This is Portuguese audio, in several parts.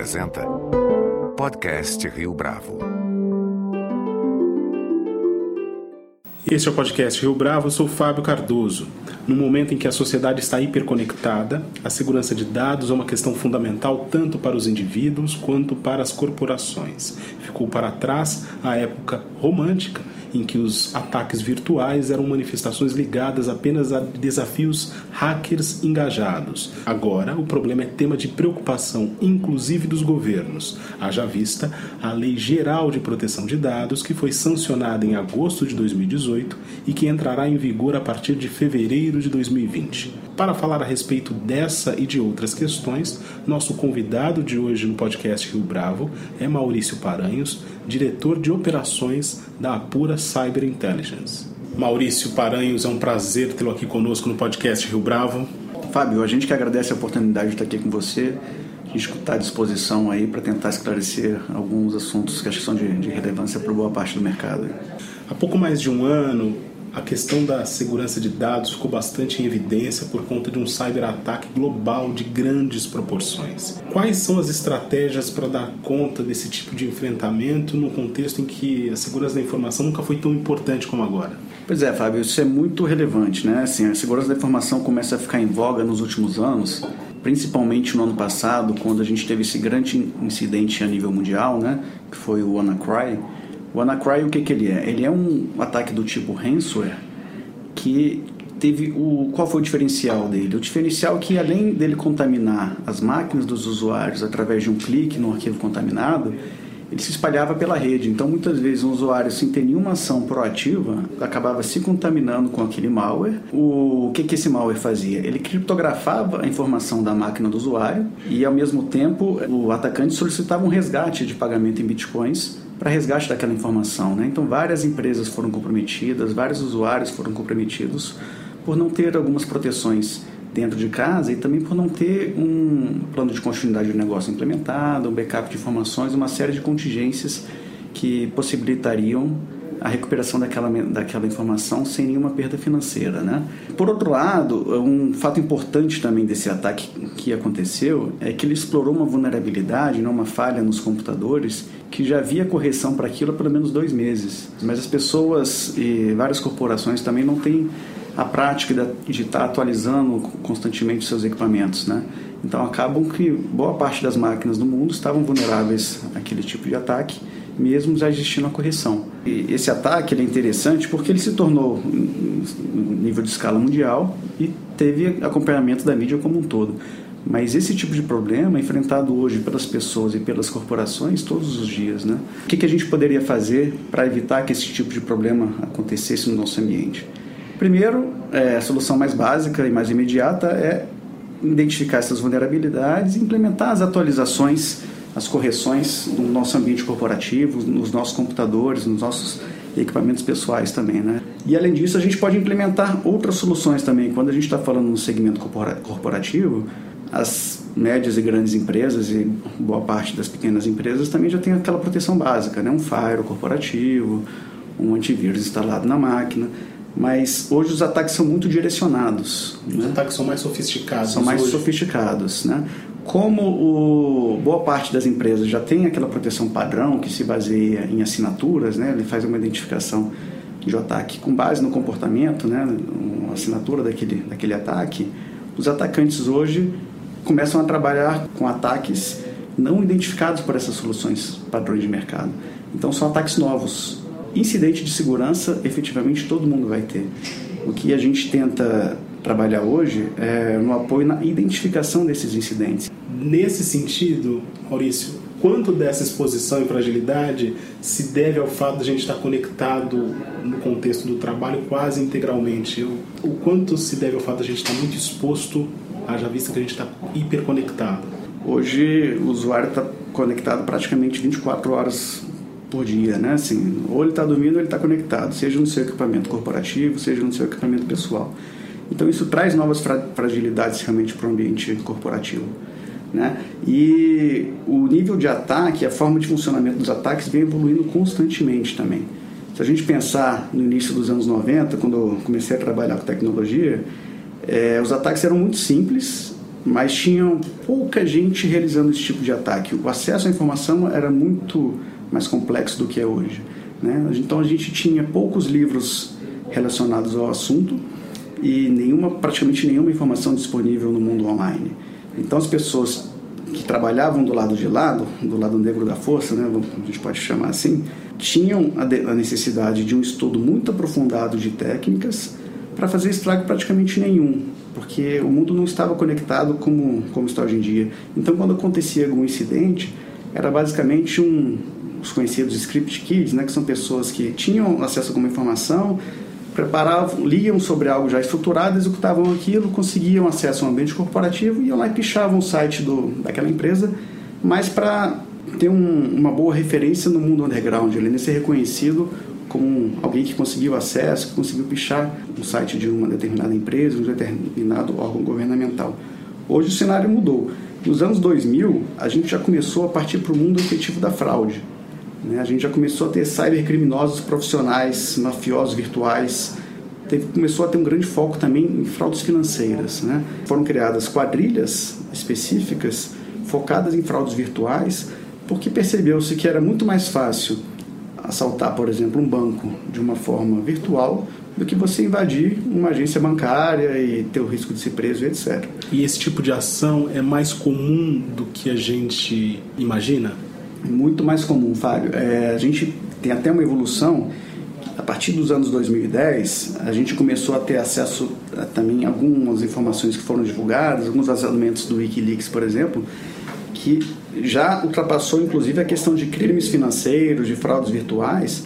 apresenta Podcast Rio Bravo. Este é o podcast Rio Bravo, eu sou Fábio Cardoso. No momento em que a sociedade está hiperconectada, a segurança de dados é uma questão fundamental tanto para os indivíduos quanto para as corporações. Ficou para trás a época romântica em que os ataques virtuais eram manifestações ligadas apenas a desafios hackers engajados. Agora, o problema é tema de preocupação, inclusive dos governos. Haja vista a Lei Geral de Proteção de Dados, que foi sancionada em agosto de 2018 e que entrará em vigor a partir de fevereiro de 2020. Para falar a respeito dessa e de outras questões, nosso convidado de hoje no podcast Rio Bravo é Maurício Paranhos, diretor de operações da Apura Cyber Intelligence. Maurício Paranhos, é um prazer tê-lo aqui conosco no podcast Rio Bravo. Fábio, a gente que agradece a oportunidade de estar aqui com você. Está à disposição aí para tentar esclarecer alguns assuntos que acho que são de, de relevância para boa parte do mercado. Há pouco mais de um ano, a questão da segurança de dados ficou bastante em evidência por conta de um cyberataque global de grandes proporções. Quais são as estratégias para dar conta desse tipo de enfrentamento no contexto em que a segurança da informação nunca foi tão importante como agora? Pois é, Fábio, isso é muito relevante, né? Assim, a segurança da informação começa a ficar em voga nos últimos anos, principalmente no ano passado, quando a gente teve esse grande incidente a nível mundial, né? Que foi o WannaCry o WannaCry, o que, que ele é? Ele é um ataque do tipo ransomware que teve o qual foi o diferencial dele? O diferencial é que além dele contaminar as máquinas dos usuários através de um clique no arquivo contaminado, ele se espalhava pela rede. Então, muitas vezes, um usuário, sem ter nenhuma ação proativa, acabava se contaminando com aquele malware. O que, que esse malware fazia? Ele criptografava a informação da máquina do usuário e, ao mesmo tempo, o atacante solicitava um resgate de pagamento em bitcoins para resgate daquela informação. Né? Então, várias empresas foram comprometidas, vários usuários foram comprometidos por não ter algumas proteções dentro de casa e também por não ter um plano de continuidade de negócio implementado, um backup de informações, uma série de contingências que possibilitariam a recuperação daquela, daquela informação sem nenhuma perda financeira. Né? Por outro lado, um fato importante também desse ataque que aconteceu é que ele explorou uma vulnerabilidade, né, uma falha nos computadores, que já havia correção para aquilo há pelo menos dois meses. Mas as pessoas e várias corporações também não têm a prática de estar atualizando constantemente seus equipamentos. Né? Então acabam que boa parte das máquinas do mundo estavam vulneráveis àquele tipo de ataque mesmo já existindo a correção. E esse ataque é interessante porque ele se tornou nível de escala mundial e teve acompanhamento da mídia como um todo. Mas esse tipo de problema é enfrentado hoje pelas pessoas e pelas corporações todos os dias. Né? O que, a gente poderia fazer para evitar que esse tipo de problema acontecesse no nosso ambiente? Primeiro, é, a solução mais básica e mais imediata é identificar essas vulnerabilidades e implementar as atualizações as correções no nosso ambiente corporativo, nos nossos computadores, nos nossos equipamentos pessoais também, né? E além disso, a gente pode implementar outras soluções também. Quando a gente está falando no segmento corporativo, as médias e grandes empresas e boa parte das pequenas empresas também já tem aquela proteção básica, né? Um firewall corporativo, um antivírus instalado na máquina. Mas hoje os ataques são muito direcionados. Os né? ataques são mais sofisticados. São mais hoje. sofisticados, né? Como o, boa parte das empresas já tem aquela proteção padrão que se baseia em assinaturas, né? ele faz uma identificação de ataque com base no comportamento, né? uma assinatura daquele, daquele ataque, os atacantes hoje começam a trabalhar com ataques não identificados por essas soluções padrões de mercado. Então são ataques novos. Incidente de segurança, efetivamente todo mundo vai ter. O que a gente tenta trabalhar hoje é no apoio na identificação desses incidentes. Nesse sentido, Maurício, quanto dessa exposição e fragilidade se deve ao fato de a gente estar conectado no contexto do trabalho quase integralmente? O quanto se deve ao fato de a gente estar muito exposto, haja vista que a gente está hiperconectado? Hoje o usuário está conectado praticamente 24 horas por dia, né? Assim, ou ele está dormindo ou ele está conectado, seja no seu equipamento corporativo, seja no seu equipamento pessoal. Então isso traz novas fragilidades realmente para o ambiente corporativo. Né? E o nível de ataque, a forma de funcionamento dos ataques vem evoluindo constantemente também. Se a gente pensar no início dos anos 90, quando eu comecei a trabalhar com tecnologia, é, os ataques eram muito simples mas tinha pouca gente realizando esse tipo de ataque. O acesso à informação era muito mais complexo do que é hoje. Né? Então a gente tinha poucos livros relacionados ao assunto e nenhuma, praticamente nenhuma informação disponível no mundo online. Então as pessoas que trabalhavam do lado de lado, do lado negro da força, né, a gente pode chamar assim, tinham a necessidade de um estudo muito aprofundado de técnicas para fazer estrago praticamente nenhum, porque o mundo não estava conectado como, como está hoje em dia. Então, quando acontecia algum incidente, era basicamente um, os conhecidos script kids, né, que são pessoas que tinham acesso a alguma informação, preparavam, liam sobre algo já estruturado, executavam aquilo, conseguiam acesso ao ambiente corporativo e iam lá e pichavam o site do, daquela empresa, mas para ter um, uma boa referência no mundo underground, ele ser reconhecido como alguém que conseguiu acesso, que conseguiu pichar o site de uma determinada empresa, um determinado órgão governamental. Hoje o cenário mudou. Nos anos 2000, a gente já começou a partir para o mundo efetivo da fraude. Né? A gente já começou a ter cybercriminosos profissionais, mafiosos virtuais. Teve, começou a ter um grande foco também em fraudes financeiras. Né? Foram criadas quadrilhas específicas focadas em fraudes virtuais, porque percebeu-se que era muito mais fácil assaltar, por exemplo, um banco de uma forma virtual do que você invadir uma agência bancária e ter o risco de ser preso, etc. E esse tipo de ação é mais comum do que a gente imagina? Muito mais comum, Fábio. É, a gente tem até uma evolução. A partir dos anos 2010, a gente começou a ter acesso a, também a algumas informações que foram divulgadas, alguns vazamentos do Wikileaks, por exemplo, que já ultrapassou inclusive a questão de crimes financeiros, de fraudes virtuais,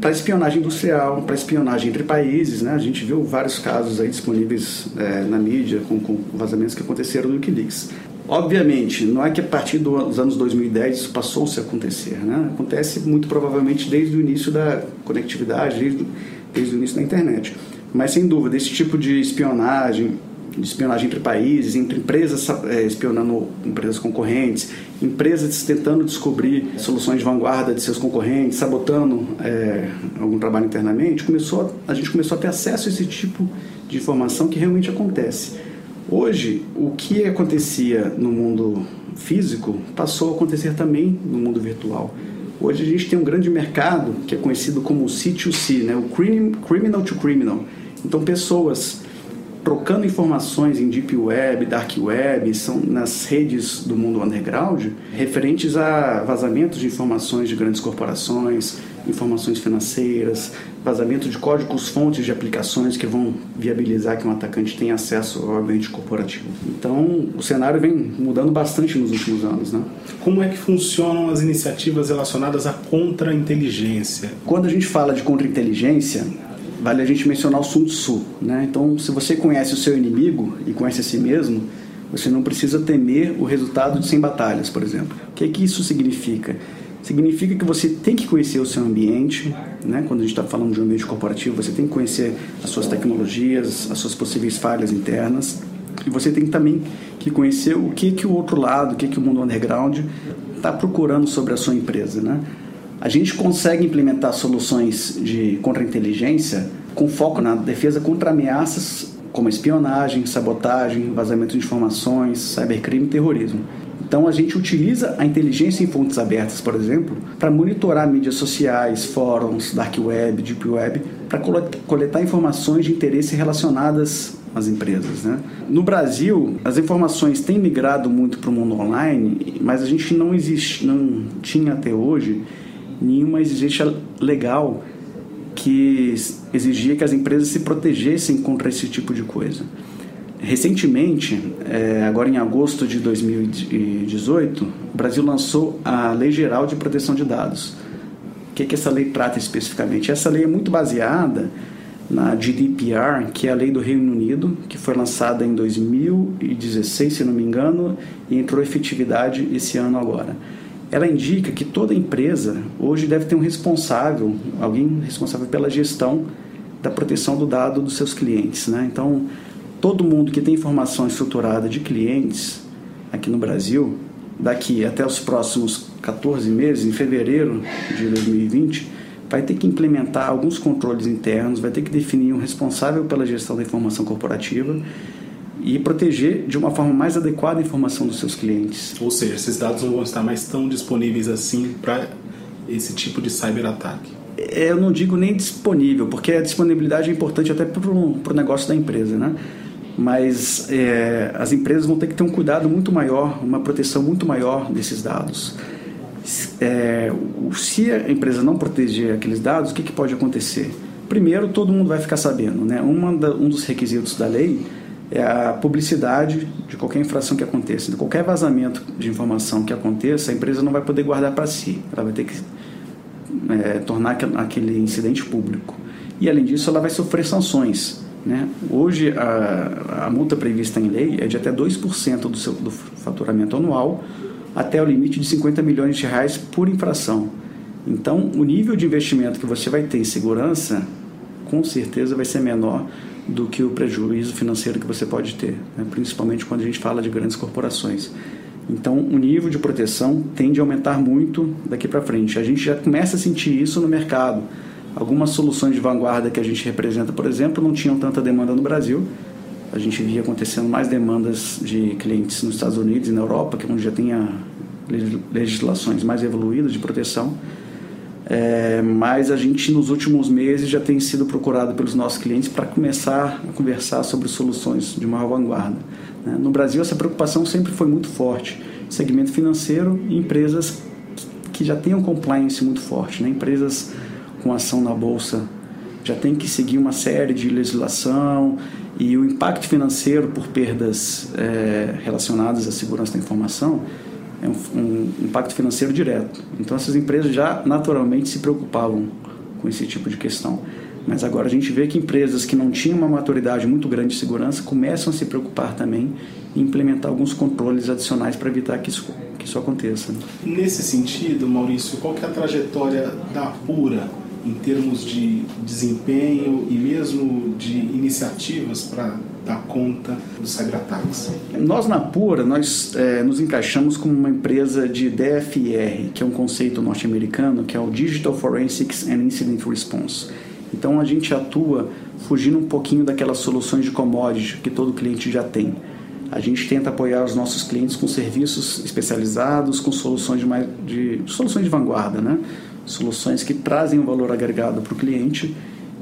para espionagem industrial, para espionagem entre países. Né? A gente viu vários casos aí disponíveis é, na mídia com, com vazamentos que aconteceram no Wikileaks. Obviamente, não é que a partir dos anos 2010 isso passou-se a acontecer, né? Acontece muito provavelmente desde o início da conectividade, desde, desde o início da internet. Mas sem dúvida, esse tipo de espionagem, de espionagem entre países, entre empresas é, espionando empresas concorrentes, empresas tentando descobrir soluções de vanguarda de seus concorrentes, sabotando é, algum trabalho internamente, começou, a gente começou a ter acesso a esse tipo de informação que realmente acontece. Hoje, o que acontecia no mundo físico passou a acontecer também no mundo virtual. Hoje a gente tem um grande mercado que é conhecido como C2C, né? o Criminal to Criminal. Então, pessoas trocando informações em Deep Web, Dark Web, são nas redes do mundo underground, referentes a vazamentos de informações de grandes corporações, informações financeiras, vazamento de códigos fontes de aplicações que vão viabilizar que um atacante tenha acesso ao ambiente corporativo. Então, o cenário vem mudando bastante nos últimos anos. Né? Como é que funcionam as iniciativas relacionadas à contra-inteligência? Quando a gente fala de contra-inteligência, vale a gente mencionar o Sun Tzu. Né? Então, se você conhece o seu inimigo e conhece a si mesmo, você não precisa temer o resultado de 100 batalhas, por exemplo. O que, é que isso significa? Significa que você tem que conhecer o seu ambiente, né? quando a gente está falando de um ambiente corporativo, você tem que conhecer as suas tecnologias, as suas possíveis falhas internas, e você tem também que conhecer o que, que o outro lado, o que, que o mundo underground está procurando sobre a sua empresa. Né? A gente consegue implementar soluções de contra-inteligência com foco na defesa contra ameaças como espionagem, sabotagem, vazamento de informações, cybercrime e terrorismo. Então a gente utiliza a inteligência em fontes abertas, por exemplo, para monitorar mídias sociais, fóruns, dark web, deep web, para coletar informações de interesse relacionadas às empresas. Né? No Brasil, as informações têm migrado muito para o mundo online, mas a gente não existe, não tinha até hoje nenhuma exigência legal que exigia que as empresas se protegessem contra esse tipo de coisa. Recentemente, é, agora em agosto de 2018, o Brasil lançou a Lei Geral de Proteção de Dados. O que, é que essa lei trata especificamente? Essa lei é muito baseada na GDPR, que é a lei do Reino Unido, que foi lançada em 2016, se não me engano, e entrou em efetividade esse ano agora. Ela indica que toda empresa hoje deve ter um responsável, alguém responsável pela gestão da proteção do dado dos seus clientes. Né? Então, todo mundo que tem informação estruturada de clientes aqui no Brasil, daqui até os próximos 14 meses, em fevereiro de 2020, vai ter que implementar alguns controles internos, vai ter que definir um responsável pela gestão da informação corporativa, e proteger de uma forma mais adequada a informação dos seus clientes. Ou seja, esses dados não vão estar mais tão disponíveis assim para esse tipo de cyberataque. É, eu não digo nem disponível, porque a disponibilidade é importante até para o negócio da empresa, né? Mas é, as empresas vão ter que ter um cuidado muito maior, uma proteção muito maior desses dados. É, se a empresa não proteger aqueles dados, o que, que pode acontecer? Primeiro, todo mundo vai ficar sabendo, né? Uma da, um dos requisitos da lei é a publicidade de qualquer infração que aconteça. De qualquer vazamento de informação que aconteça, a empresa não vai poder guardar para si. Ela vai ter que é, tornar aquele incidente público. E, além disso, ela vai sofrer sanções. Né? Hoje, a, a multa prevista em lei é de até 2% do, seu, do faturamento anual, até o limite de 50 milhões de reais por infração. Então, o nível de investimento que você vai ter em segurança, com certeza vai ser menor do que o prejuízo financeiro que você pode ter, né? principalmente quando a gente fala de grandes corporações. Então, o nível de proteção tende a aumentar muito daqui para frente. A gente já começa a sentir isso no mercado. Algumas soluções de vanguarda que a gente representa, por exemplo, não tinham tanta demanda no Brasil. A gente via acontecendo mais demandas de clientes nos Estados Unidos e na Europa, que é onde já tem legislações mais evoluídas de proteção. É, mas a gente nos últimos meses já tem sido procurado pelos nossos clientes para começar a conversar sobre soluções de maior vanguarda. Né? No Brasil essa preocupação sempre foi muito forte, segmento financeiro e empresas que já têm um compliance muito forte, né? empresas com ação na bolsa já tem que seguir uma série de legislação e o impacto financeiro por perdas é, relacionadas à segurança da informação é um, um, impacto financeiro direto. Então essas empresas já naturalmente se preocupavam com esse tipo de questão. Mas agora a gente vê que empresas que não tinham uma maturidade muito grande de segurança começam a se preocupar também em implementar alguns controles adicionais para evitar que isso, que isso aconteça. Nesse sentido, Maurício, qual é a trajetória da Pura em termos de desempenho e mesmo de iniciativas para dar conta dos cyberataques? Nós na Pura, nós é, nos encaixamos como uma empresa de DFR, que é um conceito norte-americano, que é o Digital Forensics and Incident Response. Então a gente atua fugindo um pouquinho daquelas soluções de commodity que todo cliente já tem. A gente tenta apoiar os nossos clientes com serviços especializados, com soluções de, mais, de soluções de vanguarda, né? Soluções que trazem um valor agregado para o cliente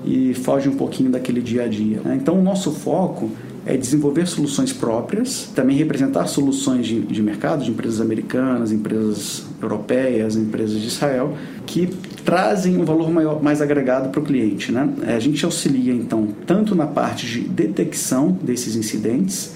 e fogem um pouquinho daquele dia a dia. Né? Então, o nosso foco é desenvolver soluções próprias, também representar soluções de, de mercado, de empresas americanas, empresas europeias, empresas de Israel, que trazem um valor maior, mais agregado para o cliente. Né? É, a gente auxilia, então, tanto na parte de detecção desses incidentes,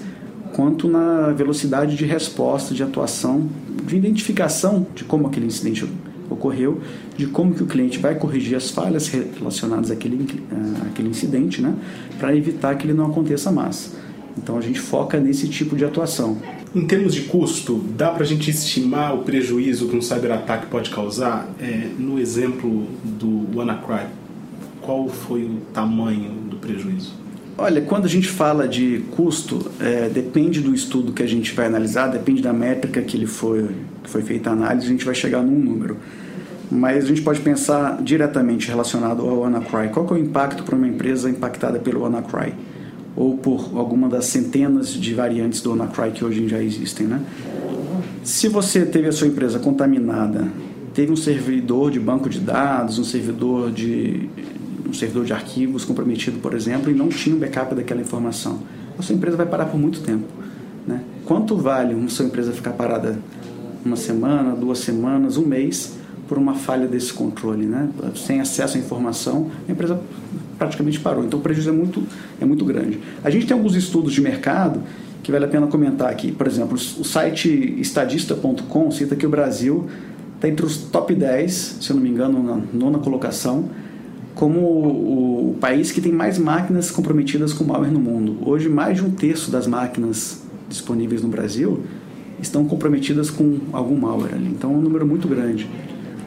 quanto na velocidade de resposta, de atuação, de identificação de como aquele incidente ocorreu, de como que o cliente vai corrigir as falhas relacionadas àquele, uh, àquele incidente, né, para evitar que ele não aconteça mais. Então a gente foca nesse tipo de atuação. Em termos de custo, dá para a gente estimar o prejuízo que um cyberataque pode causar? É, no exemplo do WannaCry, qual foi o tamanho do prejuízo? Olha, quando a gente fala de custo, é, depende do estudo que a gente vai analisar, depende da métrica que ele foi, que foi feita a análise, a gente vai chegar num número. Mas a gente pode pensar diretamente relacionado ao WannaCry. Qual é o impacto para uma empresa impactada pelo WannaCry? Ou por alguma das centenas de variantes do WannaCry que hoje já existem, né? Se você teve a sua empresa contaminada, teve um servidor de banco de dados, um servidor de um servidor de arquivos comprometido, por exemplo, e não tinha um backup daquela informação, a sua empresa vai parar por muito tempo. Né? Quanto vale uma sua empresa ficar parada uma semana, duas semanas, um mês por uma falha desse controle, né? Sem acesso à informação, a empresa praticamente parou. Então o prejuízo é muito, é muito grande. A gente tem alguns estudos de mercado que vale a pena comentar aqui. Por exemplo, o site estadista.com cita que o Brasil está entre os top 10, se eu não me engano, na nona colocação, como o, país que tem mais máquinas comprometidas com malware no mundo. Hoje, mais de um terço das máquinas disponíveis no Brasil estão comprometidas com algum malware ali. Então, é um número muito grande.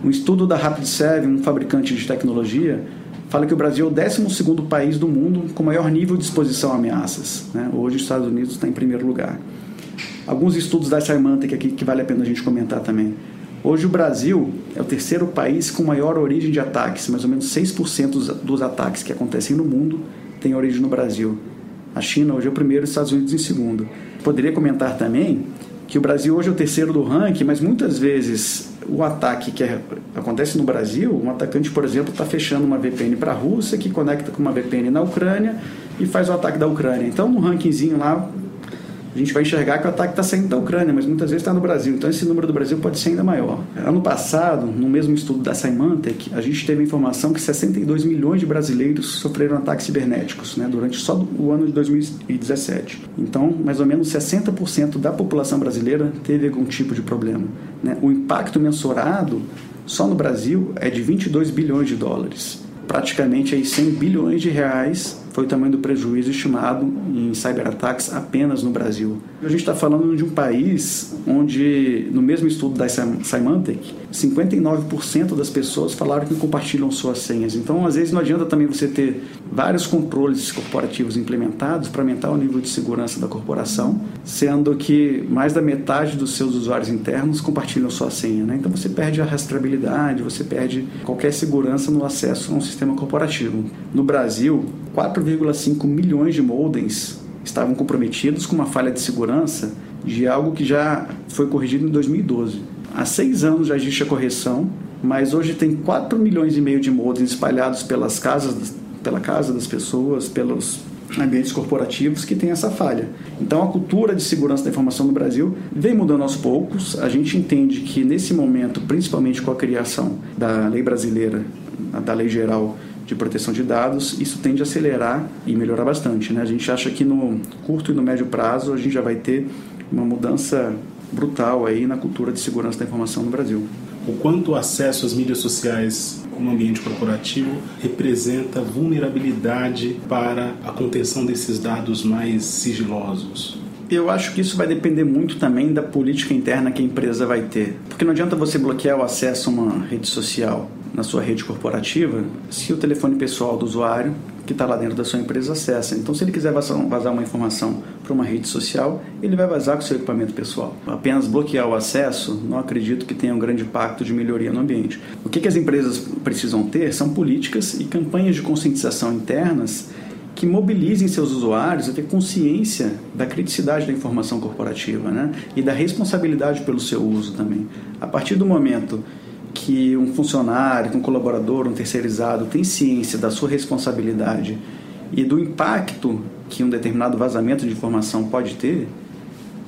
Um estudo da Rapid7, um fabricante de tecnologia, fala que o Brasil é o 12 país do mundo com maior nível de exposição a ameaças. Né? Hoje, os Estados Unidos está em primeiro lugar. Alguns estudos da Symantec aqui que vale a pena a gente comentar também. Hoje, o Brasil é o terceiro país com maior origem de ataques, mais ou menos 6% dos ataques que acontecem no mundo têm origem no Brasil. A China hoje é o primeiro os Estados Unidos em segundo. Poderia comentar também que o Brasil hoje é o terceiro do ranking, mas muitas vezes o ataque que é, acontece no Brasil, um atacante, por exemplo, está fechando uma VPN para a Rússia, que conecta com uma VPN na Ucrânia e faz o ataque da Ucrânia. Então, no rankingzinho lá, a gente vai enxergar que o ataque está saindo da Ucrânia, mas muitas vezes está no Brasil. Então esse número do Brasil pode ser ainda maior. Ano passado, no mesmo estudo da Symantec, a gente teve informação que 62 milhões de brasileiros sofreram ataques cibernéticos né, durante só o ano de 2017. Então, mais ou menos 60% da população brasileira teve algum tipo de problema. Né? O impacto mensurado só no Brasil é de 22 bilhões de dólares. Praticamente aí 100 bilhões de reais foi o tamanho do prejuízo estimado em cyberataques apenas no Brasil. A gente está falando de um país onde, no mesmo estudo da Symantec, 59% das pessoas falaram que compartilham suas senhas. Então, às vezes, não adianta também você ter vários controles corporativos implementados para aumentar o nível de segurança da corporação, sendo que mais da metade dos seus usuários internos compartilham sua senha. Né? Então, você perde a rastreabilidade, você perde qualquer segurança no acesso a um sistema corporativo. No Brasil, 4,5 milhões de modems estavam comprometidos com uma falha de segurança de algo que já foi corrigido em 2012. Há seis anos já existe a correção, mas hoje tem 4 milhões e meio de modems espalhados pelas casas, pela casa das pessoas, pelos ambientes corporativos que tem essa falha. Então a cultura de segurança da informação no Brasil vem mudando aos poucos. A gente entende que nesse momento, principalmente com a criação da lei brasileira, da lei geral de proteção de dados, isso tende a acelerar e melhorar bastante. Né? A gente acha que no curto e no médio prazo a gente já vai ter uma mudança brutal aí na cultura de segurança da informação no Brasil. O quanto o acesso às mídias sociais no ambiente corporativo representa vulnerabilidade para a contenção desses dados mais sigilosos? Eu acho que isso vai depender muito também da política interna que a empresa vai ter. Porque não adianta você bloquear o acesso a uma rede social na sua rede corporativa se o telefone pessoal do usuário que está lá dentro da sua empresa acessa. Então, se ele quiser vazar uma informação para uma rede social, ele vai vazar com o seu equipamento pessoal. Apenas bloquear o acesso, não acredito que tenha um grande impacto de melhoria no ambiente. O que, que as empresas precisam ter são políticas e campanhas de conscientização internas que mobilizem seus usuários a ter consciência da criticidade da informação corporativa né? e da responsabilidade pelo seu uso também. A partir do momento que um funcionário, um colaborador, um terceirizado tem ciência da sua responsabilidade e do impacto que um determinado vazamento de informação pode ter,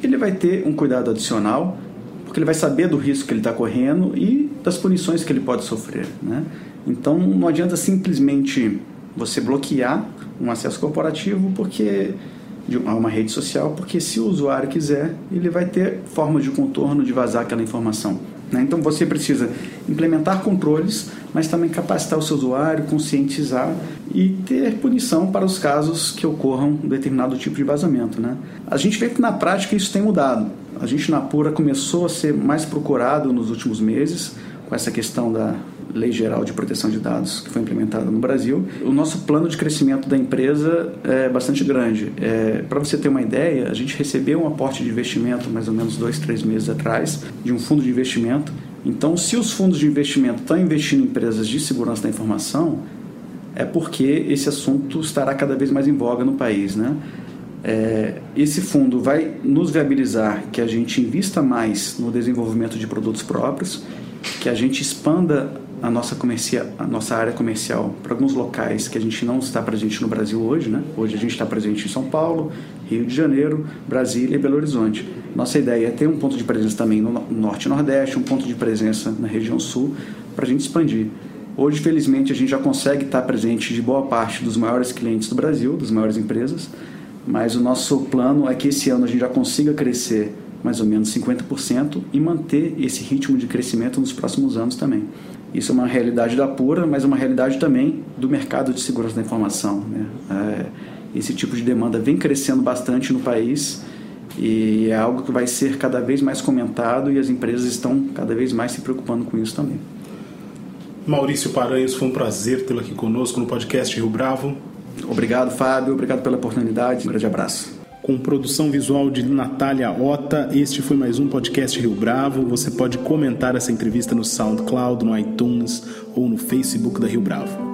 ele vai ter um cuidado adicional, porque ele vai saber do risco que ele está correndo e das punições que ele pode sofrer. Né? Então não adianta simplesmente você bloquear um acesso corporativo porque de uma rede social, porque se o usuário quiser, ele vai ter forma de contorno de vazar aquela informação. Né? Então você precisa implementar controles, mas também capacitar o seu usuário, conscientizar e ter punição para os casos que ocorram um determinado tipo de vazamento. Né? A gente vê que na prática isso tem mudado. A gente na Pura começou a ser mais procurado nos últimos meses com essa questão da Lei Geral de Proteção de Dados que foi implementada no Brasil. O nosso plano de crescimento da empresa é bastante grande. É, Para você ter uma ideia, a gente recebeu um aporte de investimento mais ou menos dois, três meses atrás de um fundo de investimento. Então, se os fundos de investimento estão investindo em empresas de segurança da informação, é porque esse assunto estará cada vez mais em voga no país, né? É, esse fundo vai nos viabilizar que a gente invista mais no desenvolvimento de produtos próprios, que a gente expanda a nossa, comercia, a nossa área comercial para alguns locais que a gente não está presente no Brasil hoje. Né? Hoje a gente está presente em São Paulo, Rio de Janeiro, Brasília e Belo Horizonte. Nossa ideia é ter um ponto de presença também no Norte e Nordeste, um ponto de presença na região Sul, para a gente expandir. Hoje, felizmente, a gente já consegue estar presente de boa parte dos maiores clientes do Brasil, das maiores empresas, mas o nosso plano é que esse ano a gente já consiga crescer mais ou menos 50% e manter esse ritmo de crescimento nos próximos anos também. Isso é uma realidade da pura, mas é uma realidade também do mercado de segurança da informação. Né? É, esse tipo de demanda vem crescendo bastante no país e é algo que vai ser cada vez mais comentado e as empresas estão cada vez mais se preocupando com isso também. Maurício Paranhos, foi um prazer tê-lo aqui conosco no podcast Rio Bravo. Obrigado, Fábio. Obrigado pela oportunidade. Um grande abraço com produção visual de Natália Ota. Este foi mais um podcast Rio Bravo. Você pode comentar essa entrevista no SoundCloud, no iTunes ou no Facebook da Rio Bravo.